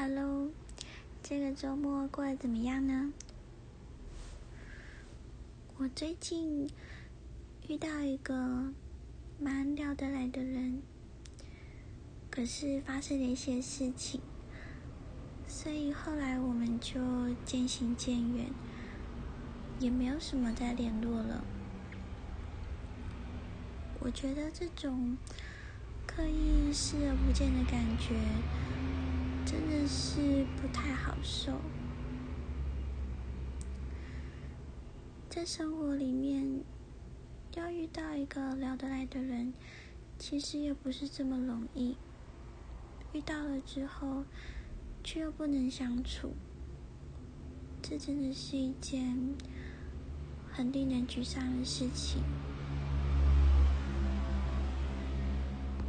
Hello，这个周末过得怎么样呢？我最近遇到一个蛮聊得来的人，可是发生了一些事情，所以后来我们就渐行渐远，也没有什么再联络了。我觉得这种刻意视而不见的感觉。是不太好受，在生活里面要遇到一个聊得来的人，其实也不是这么容易。遇到了之后，却又不能相处，这真的是一件很令人沮丧的事情。